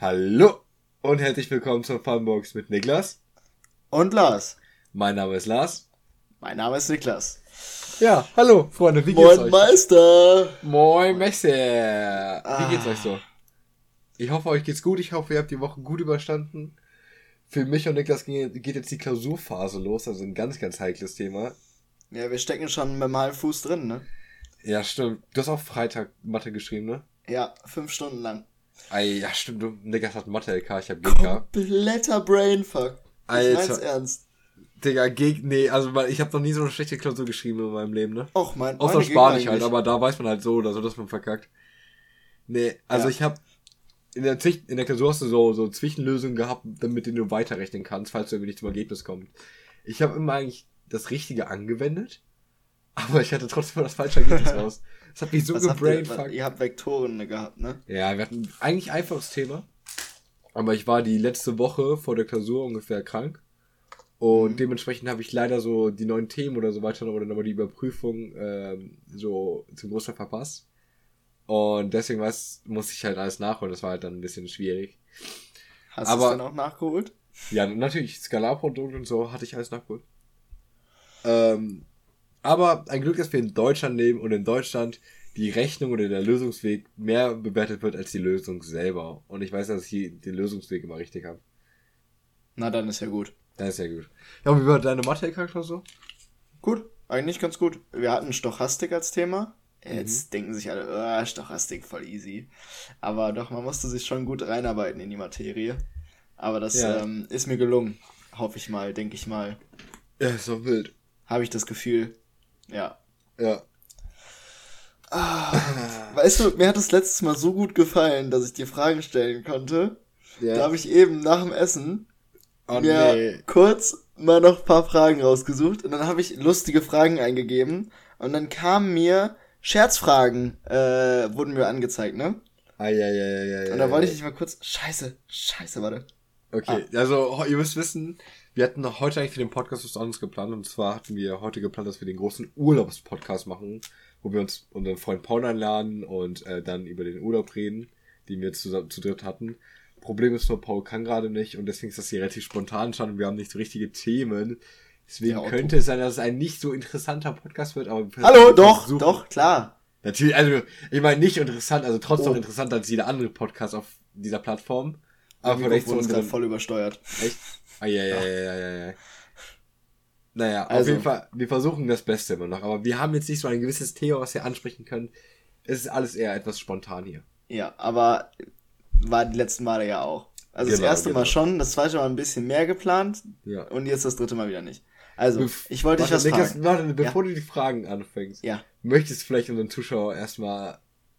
Hallo und herzlich willkommen zur Funbox mit Niklas. Und Lars. Mein Name ist Lars. Mein Name ist Niklas. Ja, hallo Freunde, wie geht's Moin euch? Meister. Moin Meister. Wie geht's euch so? Ich hoffe, euch geht's gut. Ich hoffe, ihr habt die Woche gut überstanden. Für mich und Niklas geht jetzt die Klausurphase los, also ein ganz, ganz heikles Thema. Ja, wir stecken schon mit dem Halbfuß drin, ne? Ja, stimmt. Du hast auch Freitag Mathe geschrieben, ne? Ja, fünf Stunden lang. Ey, ja, stimmt. Du, Niklas hat Mathe-LK, ich hab GK. Kompletter Brainfuck. Alter. Ich mein's ernst. Digga, Geg nee, also ich habe noch nie so eine schlechte Klausur geschrieben in meinem Leben, ne? Och, mein Außer Spanisch halt, aber da weiß man halt so oder so, dass man verkackt. Nee, also ja. ich habe in der, in der Klausur hast du so, so Zwischenlösungen gehabt, damit du weiterrechnen kannst, falls du irgendwie nicht zum Ergebnis kommst. Ich habe immer eigentlich das Richtige angewendet, aber ich hatte trotzdem das falsche Ergebnis raus. Das hat mich so gebrainfuckt. Ihr, ihr habt Vektoren gehabt, ne? Ja, wir hatten eigentlich einfaches Thema. Aber ich war die letzte Woche vor der Klausur ungefähr krank. Und mhm. dementsprechend habe ich leider so die neuen Themen oder so weiter oder nochmal die Überprüfung ähm, so zum Großteil verpasst. Und deswegen was, musste ich halt alles nachholen. Das war halt dann ein bisschen schwierig. Hast du es dann auch nachgeholt? Ja, natürlich. Skalarprodukt und so hatte ich alles nachgeholt. Ähm, aber ein Glück, dass wir in Deutschland leben und in Deutschland die Rechnung oder der Lösungsweg mehr bewertet wird als die Lösung selber. Und ich weiß, dass ich den Lösungsweg immer richtig habe. Na, dann ist ja gut. Dann ist ja gut. Ja, und wie war deine Mathe-Charakter so? Gut, eigentlich ganz gut. Wir hatten Stochastik als Thema. Jetzt mhm. denken sich alle, oh, Stochastik voll easy. Aber doch, man musste sich schon gut reinarbeiten in die Materie. Aber das ja. ähm, ist mir gelungen. Hoffe ich mal, denke ich mal. Ja, ist doch wild. Habe ich das Gefühl. Ja. Ja. Ah, weißt du, mir hat das letztes Mal so gut gefallen, dass ich dir Fragen stellen konnte. Ja. Da habe ich eben nach dem Essen oh, mir nee. kurz mal noch ein paar Fragen rausgesucht und dann habe ich lustige Fragen eingegeben und dann kamen mir Scherzfragen, äh, wurden mir angezeigt, ne? Ah, ja, ja, ja, ja. Und da wollte ich dich mal kurz. Scheiße, scheiße, warte. Okay, ah. also ihr müsst wissen, wir hatten noch heute eigentlich für den Podcast was anderes geplant. Und zwar hatten wir heute geplant, dass wir den großen Urlaubspodcast machen, wo wir uns unseren Freund Paul einladen und äh, dann über den Urlaub reden, den wir zusammen zu dritt hatten. Problem ist nur, Paul kann gerade nicht und deswegen ist das hier relativ spontan schon und wir haben nicht so richtige Themen. Deswegen ja, könnte es sein, dass es ein nicht so interessanter Podcast wird, aber Hallo, doch, versuchen. doch, klar. Natürlich, also ich meine nicht interessant, also trotzdem oh. interessanter als jeder andere Podcast auf dieser Plattform. Aber vielleicht so unseren... voll übersteuert. Echt? Ah, ja, ja, ja, ja, ja, ja. Naja, also. auf jeden Fall, wir versuchen das Beste immer noch, aber wir haben jetzt nicht so ein gewisses Thema, was wir ansprechen können. Es ist alles eher etwas spontan hier. Ja, aber war die letzten Male ja auch. Also genau, das erste genau. Mal schon, das zweite Mal ein bisschen mehr geplant ja. und jetzt das dritte Mal wieder nicht. Also, Bef ich wollte dich was fragen. Warte, bevor ja. du die Fragen anfängst, ja. möchtest du vielleicht unseren Zuschauern erstmal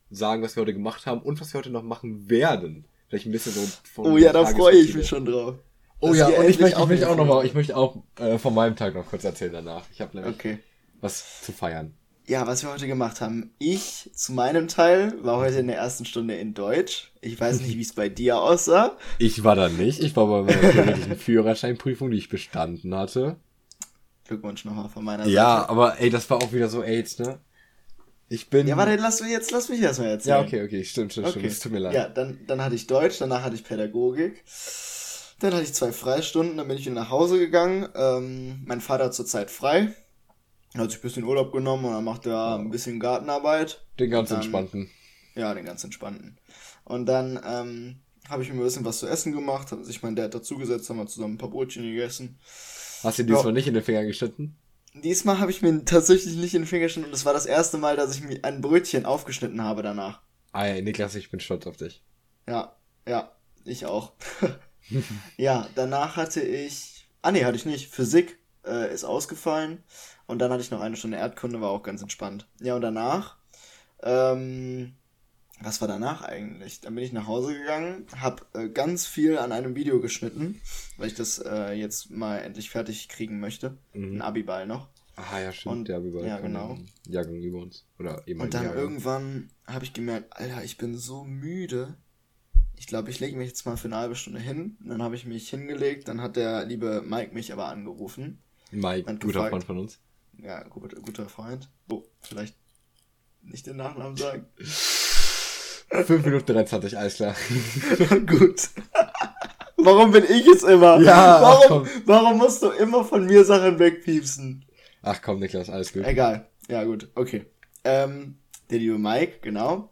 sagen, was wir heute gemacht haben und was wir heute noch machen werden? Vielleicht ein bisschen so von Oh ja, da freue ich mich schon drauf. Oh ja, und ich möchte, ich möchte auch noch mal, ich möchte auch äh, von meinem Tag noch kurz erzählen danach. Ich habe nämlich okay. was zu feiern. Ja, was wir heute gemacht haben. Ich zu meinem Teil war heute in der ersten Stunde in Deutsch. Ich weiß nicht, wie es bei dir aussah. Ich war da nicht. Ich war bei meiner theoretischen Führerscheinprüfung, die ich bestanden hatte. Glückwunsch nochmal von meiner Seite. Ja, aber ey, das war auch wieder so AIDS, ne? Ich bin. Ja, warte, lass mich jetzt, lass mich erstmal erzählen. Ja, okay, okay, stimmt, stimmt, okay. stimmt. Es tut mir leid. Ja, dann, dann hatte ich Deutsch, danach hatte ich Pädagogik. Dann hatte ich zwei Freistunden, dann bin ich wieder nach Hause gegangen. Ähm, mein Vater hat zurzeit frei. Hat sich ein bisschen Urlaub genommen und dann macht er ein bisschen Gartenarbeit. Den ganz dann, entspannten. Ja, den ganz entspannten. Und dann ähm, habe ich mir ein bisschen was zu essen gemacht, hat sich mein Dad dazugesetzt, haben wir zusammen ein paar Brötchen gegessen. Hast du diesmal ja. nicht in den Finger geschnitten? Diesmal habe ich mir tatsächlich nicht in den Finger geschnitten und es war das erste Mal, dass ich mir ein Brötchen aufgeschnitten habe danach. Ja, Niklas, ich bin stolz auf dich. Ja, ja, ich auch. ja, danach hatte ich. Ah nee, hatte ich nicht. Physik äh, ist ausgefallen. Und dann hatte ich noch eine Stunde Erdkunde, war auch ganz entspannt. Ja, und danach ähm, was war danach eigentlich? Dann bin ich nach Hause gegangen, habe äh, ganz viel an einem Video geschnitten, weil ich das äh, jetzt mal endlich fertig kriegen möchte. Mhm. Ein Abiball noch. Ah ja, stimmt, und, der Abiball. Ja, genau. Jahrgang über uns. Oder eben Und dann Jahrgang. irgendwann habe ich gemerkt, Alter, ich bin so müde. Ich glaube, ich lege mich jetzt mal für eine halbe Stunde hin. Und dann habe ich mich hingelegt, dann hat der liebe Mike mich aber angerufen. Mike, guter gefragt, Freund von uns. Ja, guter, guter Freund. Oh, vielleicht nicht den Nachnamen sagen. 5 Minuten 23, alles klar. Gut. Warum bin ich es immer? Ja, warum, warum musst du immer von mir Sachen wegpiepsen? Ach komm, Niklas, alles gut. Egal. Ja, gut. Okay. Ähm, der liebe Mike, genau.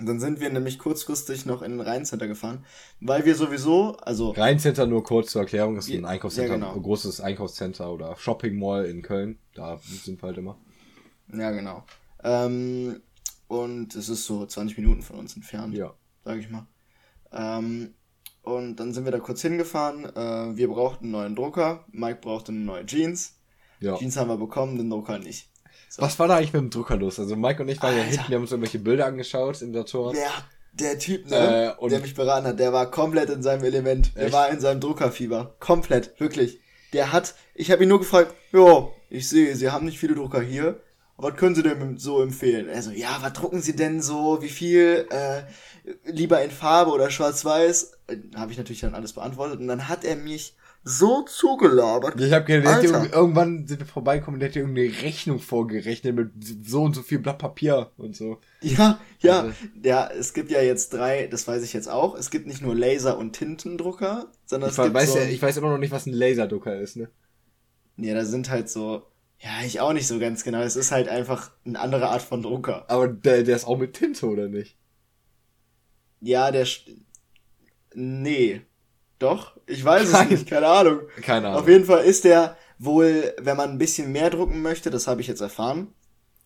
Und dann sind wir nämlich kurzfristig noch in ein Rheincenter gefahren, weil wir sowieso, also Rheincenter nur kurz zur Erklärung, ist ein Einkaufscenter, ja, genau. ein großes Einkaufscenter oder Shopping Mall in Köln. Da sind wir halt immer. Ja, genau. Ähm, und es ist so 20 Minuten von uns entfernt, Ja. sag ich mal. Ähm, und dann sind wir da kurz hingefahren. Äh, wir brauchten einen neuen Drucker. Mike brauchte eine neue Jeans. Ja. Jeans haben wir bekommen, den Drucker nicht. So. Was war da eigentlich mit dem Drucker los? Also Mike und ich waren ja Alter. hinten, wir haben uns irgendwelche Bilder angeschaut im Saturn. Der, der Typ, ne, Äh, der mich beraten hat, der war komplett in seinem Element. Der Echt? war in seinem Druckerfieber. Komplett, wirklich. Der hat, ich habe ihn nur gefragt, jo, ich sehe, Sie haben nicht viele Drucker hier. Was können Sie denn so empfehlen? Er so, ja, was drucken Sie denn so? Wie viel? Äh, lieber in Farbe oder schwarz-weiß? Äh, habe ich natürlich dann alles beantwortet. Und dann hat er mich so zugelabert. Ich habe gedacht, irgendwann sind wir vorbeigekommen, der hätte irgendeine Rechnung vorgerechnet mit so und so viel Blatt Papier und so. Ja, ja, Also- ja, es gibt ja jetzt drei, das weiß ich jetzt auch. Es gibt nicht nur Laser- und Tintendrucker, sondern Ich es gibt weiß so ja, ich weiß immer noch nicht, was ein Laserdrucker ist, ne? Ja, da sind halt so. Ja, ich auch nicht so ganz genau. Es ist halt einfach eine andere Art von Drucker. Aber der, der ist auch mit Tinte, oder nicht? Ja, der. st- Nee. Doch? Ich weiß Nein. es nicht, keine Ahnung. Keine Ahnung. Auf jeden Fall ist der wohl, wenn man ein bisschen mehr drucken möchte, das habe ich jetzt erfahren,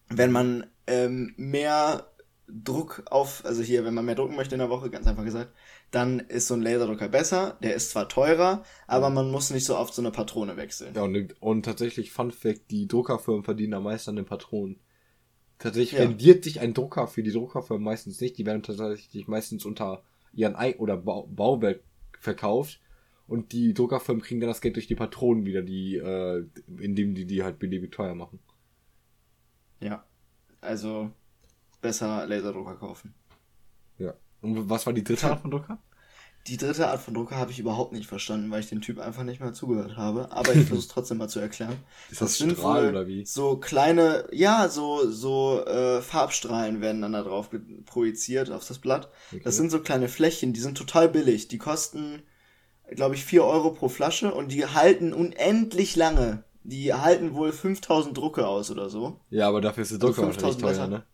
wenn man ähm, mehr Druck auf, also hier, wenn man mehr drucken möchte in der Woche, ganz einfach gesagt, dann ist so ein Laserdrucker besser. Der ist zwar teurer, aber man muss nicht so oft so eine Patrone wechseln. Ja, und, und tatsächlich, Fun Fact, die Druckerfirmen verdienen am meisten an den Patronen. Tatsächlich Ja. rendiert sich ein Drucker für die Druckerfirmen meistens nicht. Die werden tatsächlich meistens unter ihren Ei oder Bau Bauwerk verkauft. Und die Druckerfirmen kriegen dann das Geld durch die Patronen wieder, die, äh, indem die die halt beliebig teuer machen. Ja. Also besser Laserdrucker kaufen. Ja. Und was war die dritte Art von Drucker? Die dritte Art von Drucker habe ich überhaupt nicht verstanden, weil ich den Typ einfach nicht mehr zugehört habe. Aber ich versuche es trotzdem mal zu erklären. Ist das sind Strahl oder wie? So kleine, ja, so, so äh, Farbstrahlen werden dann da drauf projiziert auf das Blatt. Okay. Das sind so kleine Fläschchen, die sind total billig. Die kosten, glaube ich, 4 Euro pro Flasche und die halten unendlich lange. Die halten wohl 5000 Drucke aus oder so. Ja, aber dafür ist der Also Drucker wahrscheinlich 5000 teuer, ne?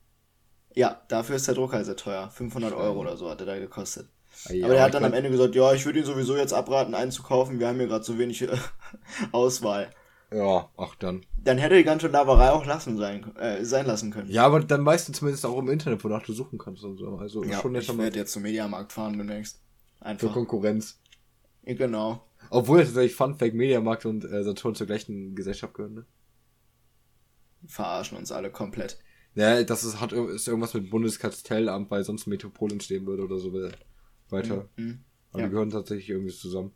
Ja, dafür ist der Drucker sehr teuer. 500 Euro oder so hat er da gekostet. Ja, Aber der hat dann am Ende gesagt, ja, ich würde ihn sowieso jetzt abraten, einen zu kaufen. Wir haben hier gerade so wenig äh, Auswahl. Ja, ach dann. Dann hätte die ganze Laberei auch lassen sein, äh, sein lassen können. Ja, aber dann weißt du zumindest auch im Internet, wonach du suchen kannst und so. Also Ja, schon ich werde jetzt zum Mediamarkt fahren demnächst. für Einfach. Konkurrenz. Ja, genau. Obwohl tatsächlich Fun Fact Mediamarkt und äh, Saturn zur gleichen Gesellschaft gehören, ne? Verarschen uns alle komplett. Ja, das ist, hat, ist irgendwas mit Bundeskartellamt, weil sonst Metropol entstehen würde oder so weiter. Mhm. Aber Ja. die gehören tatsächlich irgendwie zusammen.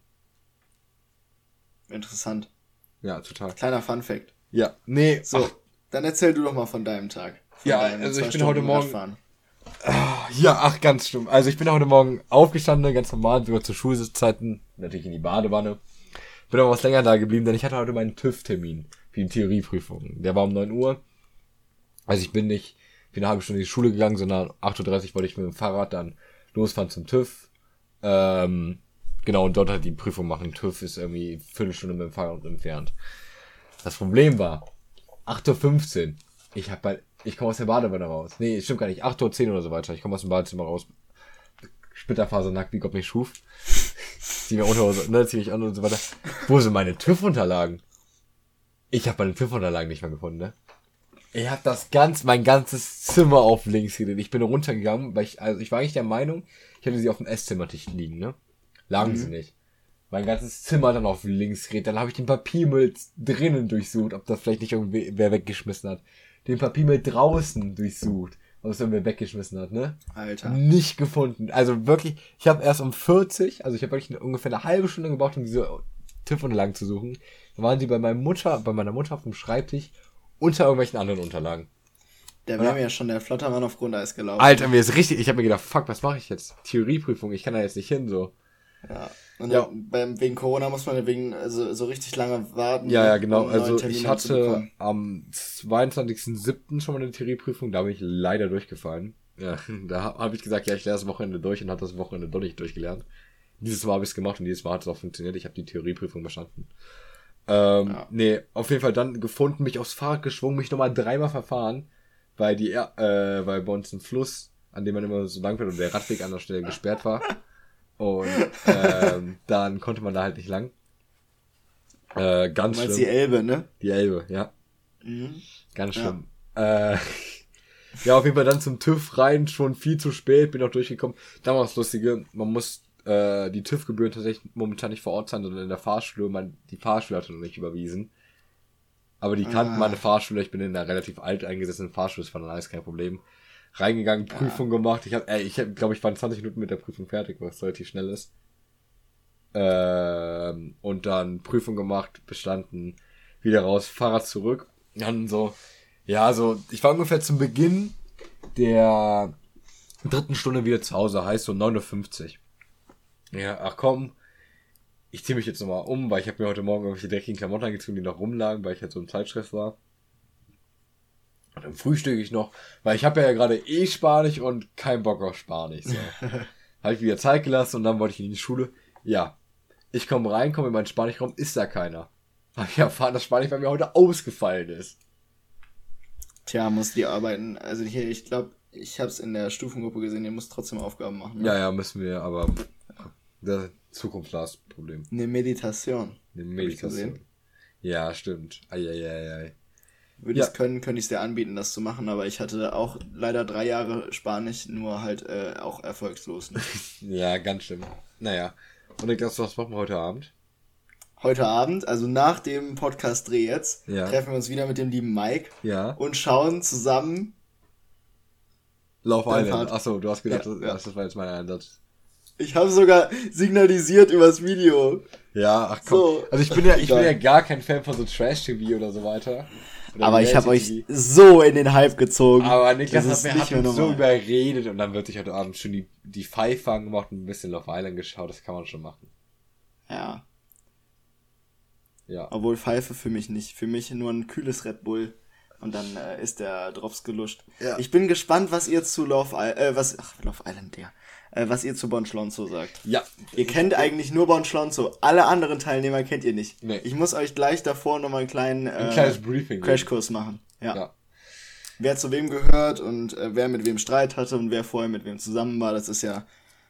Interessant. Ja, total. Kleiner Fun Fact. Ja, nee, So, ach, dann erzähl du doch mal von deinem Tag. Von Ja, deinem also ich bin heute Stunden Morgen- Radfahren. ja, ach, ganz schlimm. Also ich bin heute Morgen aufgestanden, ganz normal, sogar zu Schulzeiten, natürlich in die Badewanne. Bin aber was länger da geblieben, denn ich hatte heute meinen TÜV-Termin für die Theorieprüfung. Der war um 9 Uhr. Also ich bin nicht für eine halbe Stunde in die Schule gegangen, sondern 8.30 Uhr wollte ich mit dem Fahrrad dann losfahren zum TÜV. Ähm, genau, und dort halt die Prüfung machen. TÜV ist irgendwie Viertelstunde mit dem Fahrrad entfernt. Das Problem war, 8.15 Uhr. Ich hab bei, ich komme aus der Badewanne raus. Nee, stimmt gar nicht. 8.10 Uhr oder so weiter. Ich komme aus dem Badezimmer raus. Splitterfasernackt, wie Gott mich schuf. Zieh mir Unterhose, ne, zieh mich an und so weiter. Wo sind meine TÜV-Unterlagen? Ich habe meine TÜV-Unterlagen nicht mehr gefunden, ne? Ich habe das ganz, mein ganzes Zimmer auf links gedreht. Ich bin runtergegangen, weil ich, also ich war eigentlich der Meinung, ich hätte sie auf dem Esszimmertisch liegen, ne? Lagen sie nicht. Mein ganzes Zimmer dann auf links gedreht. Dann habe ich den Papiermüll drinnen durchsucht, ob das vielleicht nicht irgendwie wer weggeschmissen hat. Den Papiermüll draußen durchsucht, ob es irgendwer weggeschmissen hat, ne? Alter. Nicht gefunden. Also wirklich, ich habe erst um 40, also ich habe wirklich ungefähr eine halbe Stunde gebraucht, um diese TÜV-Unterlagen zu suchen. Da waren sie bei meiner Mutter, bei meiner Mutter auf dem Schreibtisch unter irgendwelchen anderen Unterlagen. Da wäre mir ja schon der Flottermann auf Grundeis gelaufen. Alter, mir ist richtig, ich habe mir gedacht, fuck, was mache ich jetzt? Theorieprüfung, ich kann da jetzt nicht hin, so. Ja. Und Ja. beim, wegen Corona muss man wegen, also so richtig lange warten. Ja, ja, genau. um Also ich hatte am 22.07. schon mal eine Theorieprüfung, da bin ich leider durchgefallen. Ja, da habe ich gesagt, ja, ich lerne das Wochenende durch und habe das Wochenende doch nicht durchgelernt. Dieses Mal habe ich es gemacht und dieses Mal hat es auch funktioniert. Ich habe die Theorieprüfung bestanden. Ähm, ja. Nee, auf jeden Fall dann gefunden, mich aufs Fahrrad geschwungen, mich nochmal dreimal verfahren, weil die, äh, weil bei uns ein Fluss, an dem man immer so lang fährt und der Radweg an der Stelle gesperrt war. Und ähm, dann konnte man da halt nicht lang. Äh, ganz schlimm. die Elbe, ne? Die Elbe, ja. Mhm. Ganz schlimm. Ja. Äh, ja, auf jeden Fall dann zum TÜV rein, schon viel zu spät, bin auch durchgekommen. Das Lustige, man muss äh, die TÜV-Gebühren tatsächlich momentan nicht vor Ort sein, sondern in der Fahrschule. Man, die Fahrschule hatte noch nicht überwiesen. Aber die kannten ah. meine Fahrschule, ich bin in einer relativ alt eingesessenen Fahrschule, das war dann alles kein Problem. Reingegangen, Prüfung ja. gemacht. Ich habe, äh, ich hab, glaube ich, war in 20 Minuten mit der Prüfung fertig, was relativ schnell ist. Ähm, und dann Prüfung gemacht, bestanden, wieder raus, Fahrrad zurück. Dann so, ja, so, ich war ungefähr zum Beginn der dritten Stunde wieder zu Hause, heißt so 9.50 Uhr. Ja, ach komm, ich ziehe mich jetzt nochmal um, weil ich habe mir heute Morgen irgendwelche dreckigen Klamotten angezogen, die noch rumlagen, weil ich halt so im Zeitstress war. Und dann frühstücke ich noch, weil ich habe ja gerade eh Spanisch und kein Bock auf Spanisch. So. habe ich wieder Zeit gelassen und dann wollte ich in die Schule. Ja, ich komme rein, komme in meinen Spanischraum, ist da keiner. Habe ich erfahren, dass Spanisch bei mir heute ausgefallen ist. Tja, muss die arbeiten. Also hier, ich glaube, ich habe es in der Stufengruppe gesehen, ihr müsst trotzdem Aufgaben machen. Ne? Ja, ja, müssen wir, aber der Zukunftslast-Problem. Eine Meditation. Eine Meditation. Ja, stimmt. Eieiei. Würde ja. ich es können, könnte ich es dir anbieten, das zu machen, aber ich hatte auch leider drei Jahre Spanisch, nur halt äh, auch erfolgslos. Ne? ja, ganz schlimm. Naja. Und ich dachte, was machen wir heute Abend? Heute Abend, also nach dem Podcast-Dreh jetzt, ja. treffen wir uns wieder mit dem lieben Mike ja. und schauen zusammen Love Island. Achso, du hast gedacht, ja, das, das war jetzt mein Einsatz. Ich habe sogar signalisiert übers Video. Ja, ach komm. So. Also ich bin ja, ich bin ja gar kein Fan von so Trash-TV oder so weiter. Oder aber ich habe euch so in den Hype gezogen. Aber Niklas hat mir hat uns so überredet und dann wird sich heute Abend schon die, die Pfeife angemacht und ein bisschen Love Island geschaut. Das kann man schon machen. Ja. Ja. Obwohl Pfeife für mich nicht. Für mich nur ein kühles Red Bull. Und dann äh, ist der Drops geluscht. Ja. Ich bin gespannt, was ihr zu Love Island, äh, was, ach, Love Island, der äh, was ihr zu Bon Schlonzo sagt. Ja. Ihr kennt eigentlich nur Bon Schlonzo. Alle anderen Teilnehmer kennt ihr nicht. Nee. Ich muss euch gleich davor nochmal einen kleinen äh, Ein kleines Briefing Crashkurs machen. Ja. ja. Wer zu wem gehört und äh, wer mit wem Streit hatte und wer vorher mit wem zusammen war, das ist ja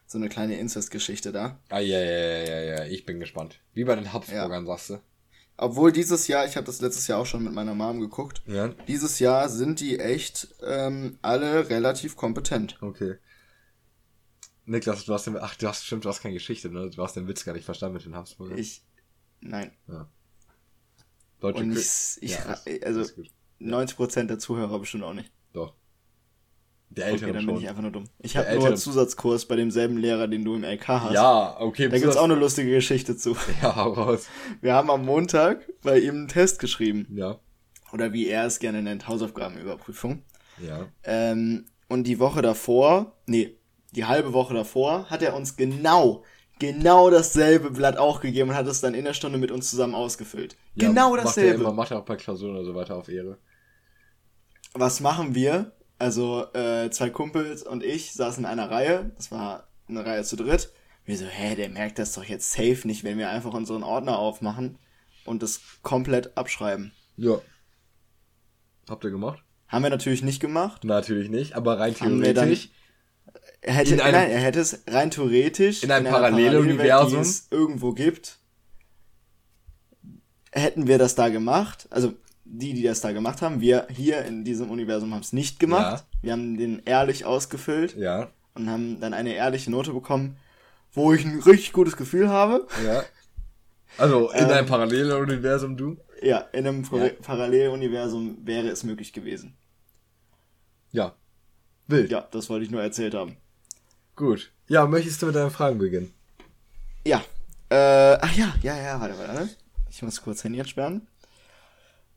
so eine kleine Inzestgeschichte da. Ah, ja, ja, ja, ja, ja, ich bin gespannt. Wie bei den Habsburgern, ja. sagst du? Obwohl dieses Jahr, ich habe das letztes Jahr auch schon mit meiner Mom geguckt, ja. dieses Jahr sind die echt ähm, alle relativ kompetent. Okay. Niklas, du hast den, ach, du hast, stimmt, du hast keine Geschichte, ne? Du hast den Witz gar nicht verstanden mit den Habsburgern. Ich, nein. Ja. Deutsche Und ich, ich ja, also, 90% der Zuhörer bestimmt auch nicht. Der Älteren okay, dann schon. bin ich einfach nur dumm. Ich habe nur einen Zusatzkurs bei demselben Lehrer, den du im LK hast. Ja, okay. Da gibt's auch eine lustige Geschichte zu. Ja, raus. Wir haben am Montag bei ihm einen Test geschrieben. Ja. Oder wie er es gerne nennt, Hausaufgabenüberprüfung. Ja. Ähm, und die Woche davor, nee, die halbe Woche davor, hat er uns genau, genau dasselbe Blatt auch gegeben und hat es dann in der Stunde mit uns zusammen ausgefüllt. Ja, genau dasselbe. Macht er, immer, macht er auch bei Klausuren oder so weiter auf Ehre. Was machen wir? Also, äh, zwei Kumpels und ich saßen in einer Reihe. Das war eine Reihe zu dritt. Wir so, hä, der merkt das doch jetzt safe nicht, wenn wir einfach unseren Ordner aufmachen und das komplett abschreiben. Ja. Habt ihr gemacht? Haben wir natürlich nicht gemacht. Natürlich nicht, aber rein theoretisch hätte, einem, nein, er hätte es rein theoretisch in einem in Paralleluniversum, die es irgendwo gibt, hätten wir das da gemacht. Also die, die das da gemacht haben, wir hier in diesem Universum haben es nicht gemacht. Ja. Wir haben den ehrlich ausgefüllt ja. und haben dann eine ehrliche Note bekommen, wo ich ein richtig gutes Gefühl habe. Ja. Also in ähm, einem Paralleluniversum, du? Ja, in einem ja. Paralleluniversum wäre es möglich gewesen. Ja. Wild. Ja, das wollte ich nur erzählt haben. Gut. Ja, möchtest du mit deinen Fragen beginnen? Ja. Äh, ach ja, ja, ja, warte, warte. Ich muss kurz Handy entsperren.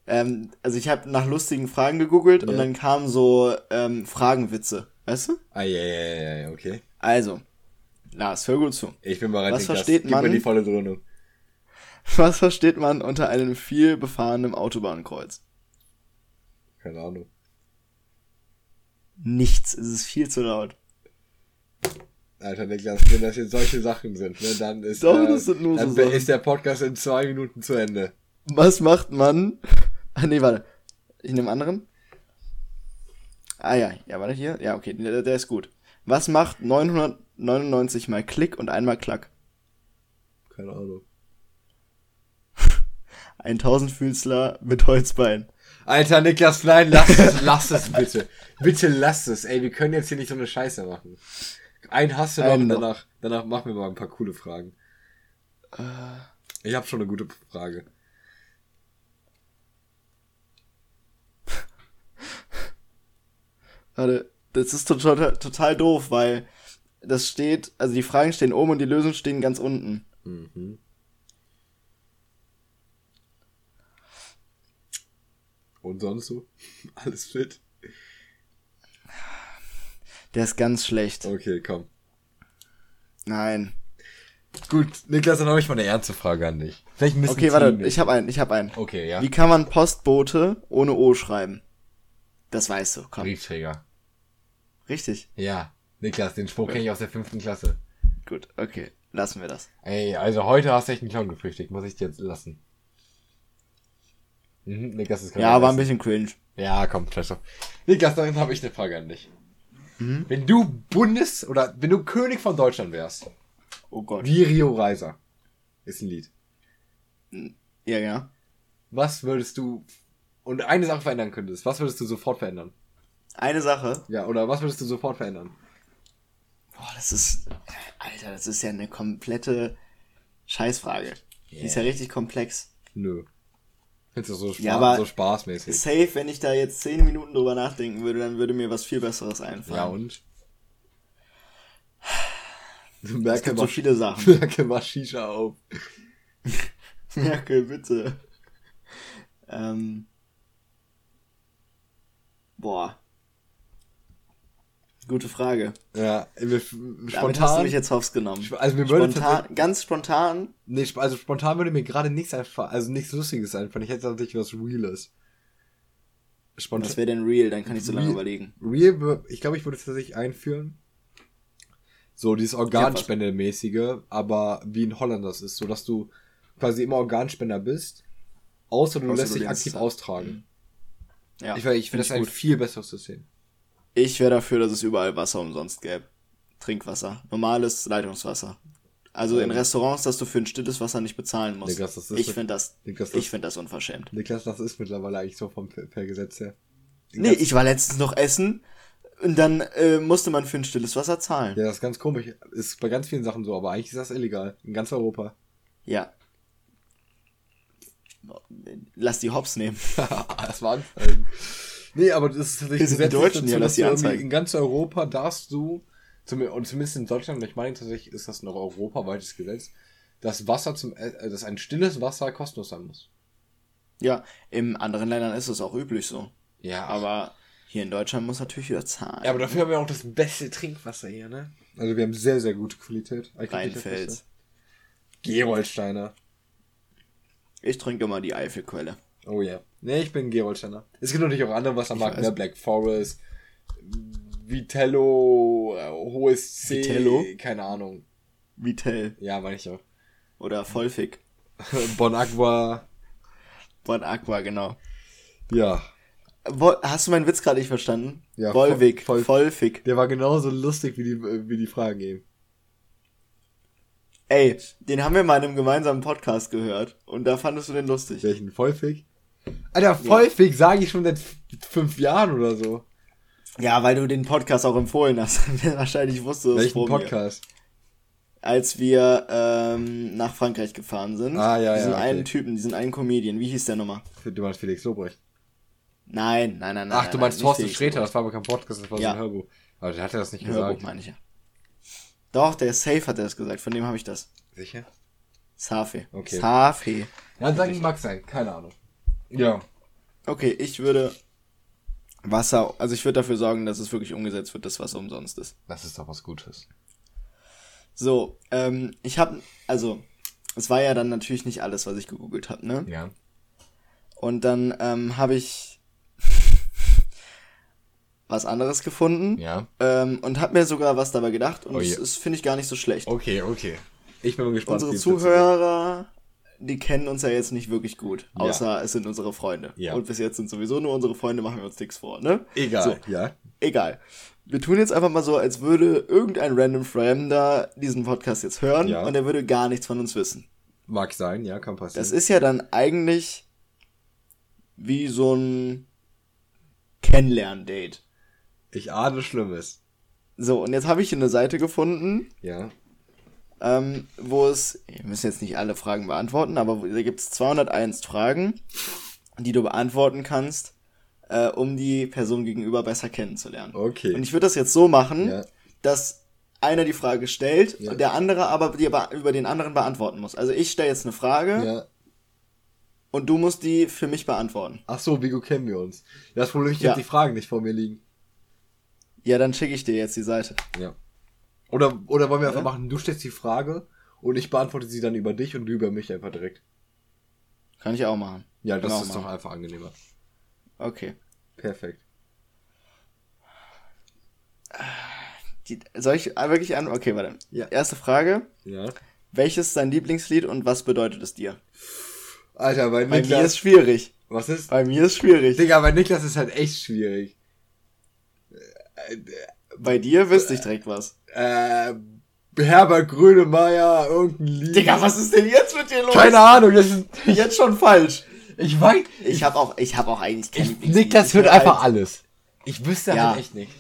Ähm, also ich habe nach lustigen Fragen gegoogelt ja. und dann kamen so ähm, Fragenwitze, weißt du? Ah, ja, ja, ja, ja, okay. Also, Lars, hör gut zu. Ich bin bereit, Was versteht Gib man, mir die volle Dröhnung. Was versteht man unter einem viel befahrenen Autobahnkreuz? Keine Ahnung. nichts. Es ist viel zu laut. Alter Niklas, wenn das jetzt solche Sachen sind, ne, dann ist, Doch, äh, dann so ist der Podcast in zwei Minuten zu Ende. Was macht man? Ah, nee, warte. Ich nehme anderen. Ah ja, ja, warte hier. Ja, okay, der, der ist gut. Was macht 999 mal Klick und einmal Klack? Keine Ahnung. Ein Tausendfüßler mit Holzbein. Alter Niklas, nein, lass es, lass es bitte. Bitte lass es. Ey, wir können jetzt hier nicht so eine Scheiße machen. Einen hast du noch und danach, danach machen wir mal ein paar coole Fragen. Ich habe schon eine gute Frage. Warte, das ist total, total doof, weil das steht, also die Fragen stehen oben und die Lösungen stehen ganz unten. Mhm. Und sonst so? Alles fit? Der ist ganz schlecht. Okay, komm. Nein. Gut, Niklas, dann habe ich mal eine ernste Frage an dich. Vielleicht ein bisschen Okay, warte, ziemlich. ich habe einen, ich habe einen. Okay, ja. Wie kann man Postbote ohne O schreiben? Das weißt du, komm. Briefträger. Richtig. Ja. Niklas, den Spruch kenne ich aus der fünften Klasse. Gut, okay. Lassen wir das. Ey, also heute hast du echt einen Clown gefrühstückt, muss ich dir jetzt lassen. Mhm, Niklas ist Ja, war ein bisschen cringe. Ja, komm, scheiß drauf. Niklas, dann habe ich eine Frage an dich. Wenn du Bundes- oder wenn du König von Deutschland wärst, Oh Gott. wie Rio Reiser, ist ein Lied. Ja, ja. Was würdest du, und eine Sache verändern könntest, was würdest du sofort verändern? Eine Sache. Ja, oder was würdest du sofort verändern? Boah, das ist. Alter, das ist ja eine komplette Scheißfrage. Die ist ja richtig komplex. Nö. Findest du so, Spaß, Ja, so spaßmäßig? Safe, wenn ich da jetzt zehn Minuten drüber nachdenken würde, dann würde mir was viel Besseres einfallen. Ja, und? Merkel gibt so viele Sachen. Merkel mach Shisha auf. Merkel, bitte. Ähm. Boah. Gute Frage. Ja, wir, Damit hast du spontan. mich jetzt hops genommen. Also mir würde Spontan, ganz spontan. Nee, also spontan würde mir gerade nichts einfallen, also nichts Lustiges einfallen. Ich hätte natürlich was Reales. Spontan. Was wäre denn real? Dann kann ich so lange Real- überlegen. Real, ich glaube, ich würde es tatsächlich einführen. So, dieses Organspendemäßige, aber wie in Holland das ist, so dass du quasi immer Organspender bist, außer du Außer lässt du dich aktiv austragen. Ja, ich ich finde das ein gut. viel besseres System. Ich wäre dafür, dass es überall Wasser umsonst gäbe. Trinkwasser. Normales Leitungswasser. Also in Ähm. Restaurants, dass du für ein stilles Wasser nicht bezahlen musst. Niklas, das ist ich finde das, Niklas, das, ich finde das unverschämt. Niklas, das ist mittlerweile eigentlich so vom per Gesetz her. Die Nee, ich war letztens noch essen und dann äh, musste man für ein stilles Wasser zahlen. Ja, das ist ganz komisch. Ist bei ganz vielen Sachen so, aber eigentlich ist das illegal. In ganz Europa. Ja. Lass die Hops nehmen. das war Anzeigen. Nee, aber das ist tatsächlich Das sind die Deutschen, dazu, ja, dass dass die anzeigen. In ganz Europa darfst du, und zumindest in Deutschland, und ich meine tatsächlich ist das noch europaweites Gesetz, dass Wasser zum, äh, dass ein stilles Wasser kostenlos sein muss. Ja, in anderen Ländern ist es auch üblich so. Ja, aber, hier in Deutschland muss natürlich wieder zahlen. ja, aber dafür haben wir auch das beste Trinkwasser hier, ne? Also wir haben sehr, sehr gute Qualität. Rheinfels. Beste. Gerolsteiner. Ich trinke immer die Eifelquelle. Oh ja. Nee, ich bin Gerolsteiner. Es gibt natürlich auch andere Wassermarken, ne? Black Forest, Vitello, äh, hohes C, Vitello? keine Ahnung. Vitell. Ja, meine ich auch. Oder Vollfick. Bon Aqua, Bon Aqua, genau. ja. Hast du meinen Witz gerade nicht verstanden? Ja, Volvic. voll- Vollfick. Der war genauso lustig wie die, wie die Fragen eben. Ey, den haben wir mal in einem gemeinsamen Podcast gehört. Und da fandest du den lustig. Welchen? Vollfig? Alter, Vollfig sage ich schon seit fünf Jahren oder so. Ja, weil du den Podcast auch empfohlen hast. Wahrscheinlich wusstest du es Welchen vor mir. Podcast? Als wir ähm, nach Frankreich gefahren sind. Ah, ja, diesen ja, okay. einen Typen, diesen einen Comedian. Wie hieß der nochmal? Du meinst Felix Lobrecht. Nein, nein, nein, nein. Ach, du meinst Thorsten Sträter, Lobrecht. das war aber kein Podcast, das war Ja. so ein Hörbuch. Aber der hat ja das nicht Hörbuch gesagt. meine ich ja. Doch, der Safe hat er das gesagt. Von dem habe ich das. Sicher? Safe. Okay. Safe. Ja, sagen mag sein, keine Ahnung. Ja. Okay, ich würde Wasser, also ich würde dafür sorgen, dass es wirklich umgesetzt wird, dass Wasser umsonst ist. Das ist doch was Gutes. So, ähm, ich habe, also, es war ja dann natürlich nicht alles, was ich gegoogelt habe, ne? Ja. Und dann ähm, habe ich was anderes gefunden. Ja. Ähm, und habe mir sogar was dabei gedacht. Und Oh das je. ist, finde ich, gar nicht so schlecht. Okay, okay. Ich bin gespannt. Unsere Zuhörer, die kennen uns ja jetzt nicht wirklich gut. Ja. Außer es sind unsere Freunde. Ja. Und bis jetzt sind sowieso nur unsere Freunde, machen wir uns nichts vor, ne? Egal, So, ja. egal. Wir tun jetzt einfach mal so, als würde irgendein random Fremder diesen Podcast jetzt hören Ja. und er würde gar nichts von uns wissen. Mag sein, ja, kann passieren. Das ist ja dann eigentlich wie so ein Kennenlern-Date. ich ahne Schlimmes. So, und jetzt habe ich hier eine Seite gefunden, Ja. Ähm, wo es, wir müssen jetzt nicht alle Fragen beantworten, aber da gibt es 201 Fragen, die du beantworten kannst, äh, um die Person gegenüber besser kennenzulernen. Okay. Und ich würde das jetzt so machen, Ja. dass einer die Frage stellt Ja. und der andere aber die be- über den anderen beantworten muss. Also ich stelle jetzt eine Frage ja. und du musst die für mich beantworten. Ach so, wie gut kennen wir uns? Das Problem, ich Ja. habe die Fragen nicht vor mir liegen. Ja, dann schicke ich dir jetzt die Seite. Ja. Oder, oder wollen wir einfach machen, du stellst die Frage und ich beantworte sie dann über dich und du über mich einfach direkt. Kann ich auch machen. Ja, das Genau, ist doch machen. einfach angenehmer. Okay. Perfekt. Die, soll ich ah, wirklich an? Okay, warte. Ja. Erste Frage. Ja. Welches ist dein Lieblingslied und was bedeutet es dir? Alter, bei Bei mir ist Niklas. schwierig. Was ist? Bei mir ist schwierig. Digga, bei Niklas ist halt echt schwierig. Bei dir wüsste ich direkt was. Äh, Herbert Grönemeyer, irgendein Lied. Digga, was ist denn jetzt mit dir los? Keine Ahnung, das ist. Jetzt schon falsch. Ich weiß. Ich habe auch, ich habe auch eigentlich kein Ich. Niklas hört hör einfach halt, alles. Ich wüsste Ja. halt echt nicht.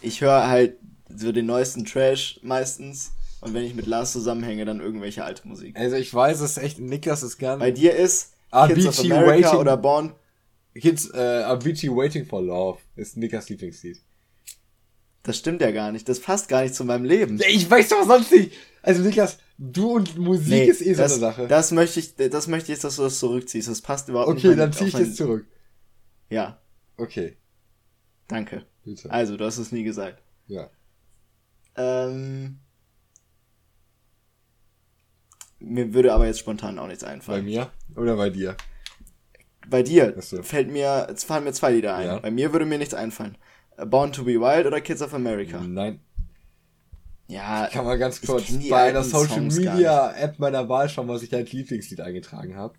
Ich höre halt so den neuesten Trash meistens. Und wenn ich mit Lars zusammenhänge, dann irgendwelche alte Musik. Also ich weiß es echt, Niklas ist gern. Bei dir ist Kids of Avicii America Waiting- oder Born. Kids, äh, Avicii Waiting for Love ist Niklas Lieblingslied. Das stimmt ja gar nicht. Das passt gar nicht zu meinem Leben. Ich weiß doch sonst nicht. Also Niklas, du und Musik Nee, ist eh so das, eine Sache. Das möchte ich, das möchte ich, dass du das zurückziehst. Das passt überhaupt nicht. okay, dann ziehe ich mein- das zurück. Ja, Okay, danke. bitte. Also, du hast es nie gesagt. ja. Ähm, mir würde aber jetzt spontan auch nichts Bei einfallen. mir oder bei dir? Bei dir so. fällt mir, jetzt fallen mir zwei Lieder ein. Ja. Bei mir würde mir nichts einfallen. Born to be Wild oder Kids of America? Nein. Ja, Kann mal ganz Ich kurz bei einer Social Songs Media App meiner Wahl schauen, was ich als Lieblingslied eingetragen habe.